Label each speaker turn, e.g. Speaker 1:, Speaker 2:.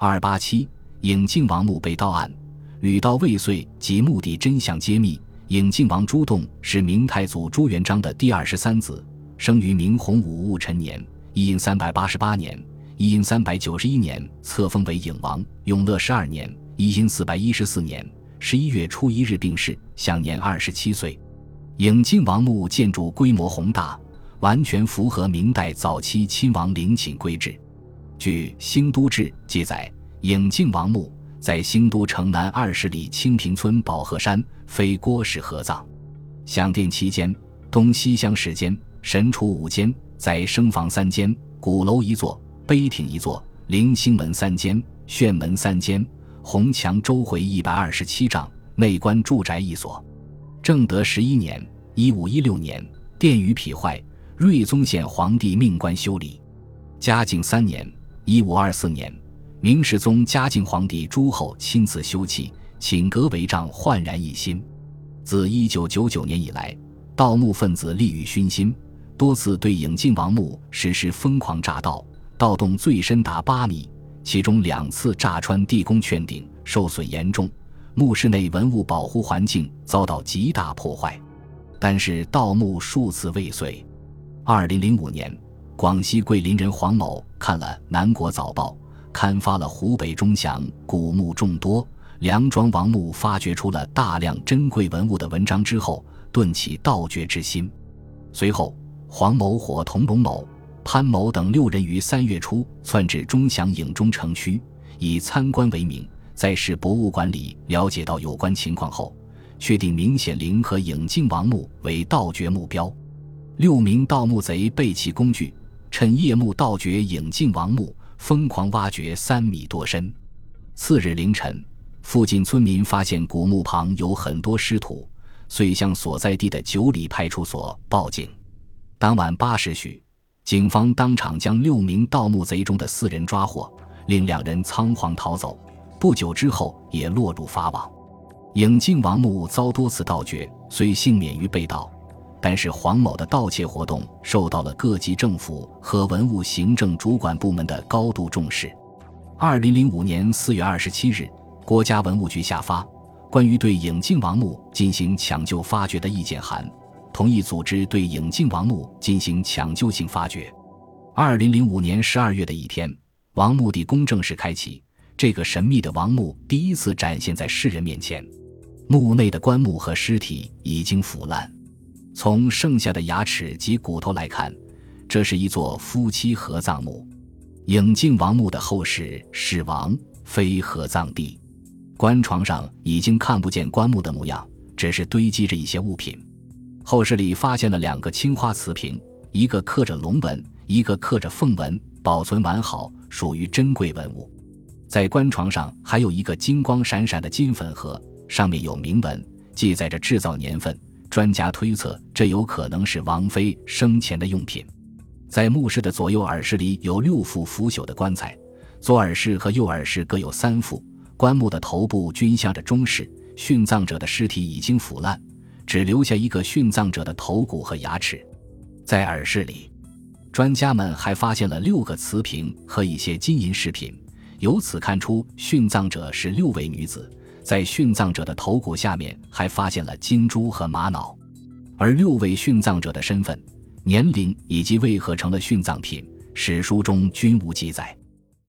Speaker 1: 二八七，颖靖王墓被盗案，屡盗未遂及墓地真相揭秘。颖靖王朱栋是明太祖朱元璋的第二十三子，生于明洪武戊辰年（一阴三百八十八年），一阴三百九十一年册封为颖王。永乐十二年（一阴四百一十四年）十一月初一日病逝，享年二十七岁。颖靖王墓建筑规模宏大，完全符合明代早期亲王陵寝规制。据《兴都志》记载，颖靖王墓。在兴都城南二十里清平村宝鹤山，非郭氏合葬。享殿期间，东西厢十间，神厨五间，在生房三间，鼓楼一座，碑亭一座，棂星门三间，炫门三间，红墙周回一百二十七丈，内观住宅一所。正德十一年（一五一六年），殿宇癖坏，睿宗宪皇帝命官修理。嘉靖三年（一五二四年）。明世宗嘉靖皇帝朱厚亲自修葺，寝阁帷帐焕然一新。自一九九九年以来，盗墓分子利欲熏心，多次对颖靖王墓实施疯狂炸盗，盗洞最深达八米，其中两次炸穿地宫券顶，受损严重，墓室内文物保护环境遭到极大破坏。但是盗墓数次未遂。二零零五年，广西桂林人黄某看了《南国早报》。刊发了湖北钟祥古墓众多，梁庄王墓发掘出了大量珍贵文物的文章之后，顿起盗掘之心。随后，黄某伙同龙某、潘某等六人于三月初窜至钟祥影中城区，以参观为名，在市博物馆里了解到有关情况后，确定明显陵和影靖王墓为盗掘目标。六名盗墓贼备齐工具，趁夜幕盗掘影靖王墓。疯狂挖掘三米多深。次日凌晨，附近村民发现古墓旁有很多尸土，遂向所在地的九里派出所报警。当晚八时许，警方当场将六名盗墓贼中的四人抓获，另两人仓皇逃走。不久之后，也落入法网。颖靖王墓遭多次盗掘，虽幸免于被盗。但是黄某的盗窃活动受到了各级政府和文物行政主管部门的高度重视。二零零五年四月二十七日，国家文物局下发关于对颖靖王墓进行抢救发掘的意见函，同意组织对颖靖王墓进行抢救性发掘。二零零五年十二月的一天，王墓地宫正式开启，这个神秘的王墓第一次展现在世人面前。墓内的棺木和尸体已经腐烂。从剩下的牙齿及骨头来看，这是一座夫妻合葬墓。影靖王墓的后室是王非合葬地，棺床上已经看不见棺木的模样，只是堆积着一些物品。后室里发现了两个青花瓷瓶，一个刻着龙纹，一个刻着凤纹，保存完好，属于珍贵文物。在棺床上还有一个金光闪闪的金粉盒，上面有铭文，记载着制造年份。专家推测，这有可能是王妃生前的用品。在墓室的左右耳室里有六副腐朽的棺材，左耳室和右耳室各有三副。棺木的头部均向着中室，殉葬者的尸体已经腐烂，只留下一个殉葬者的头骨和牙齿。在耳室里，专家们还发现了六个瓷瓶和一些金银饰品，由此看出殉葬者是六位女子。在殉葬者的头骨下面还发现了金珠和玛瑙，而六位殉葬者的身份、年龄以及为何成了殉葬品，史书中均无记载。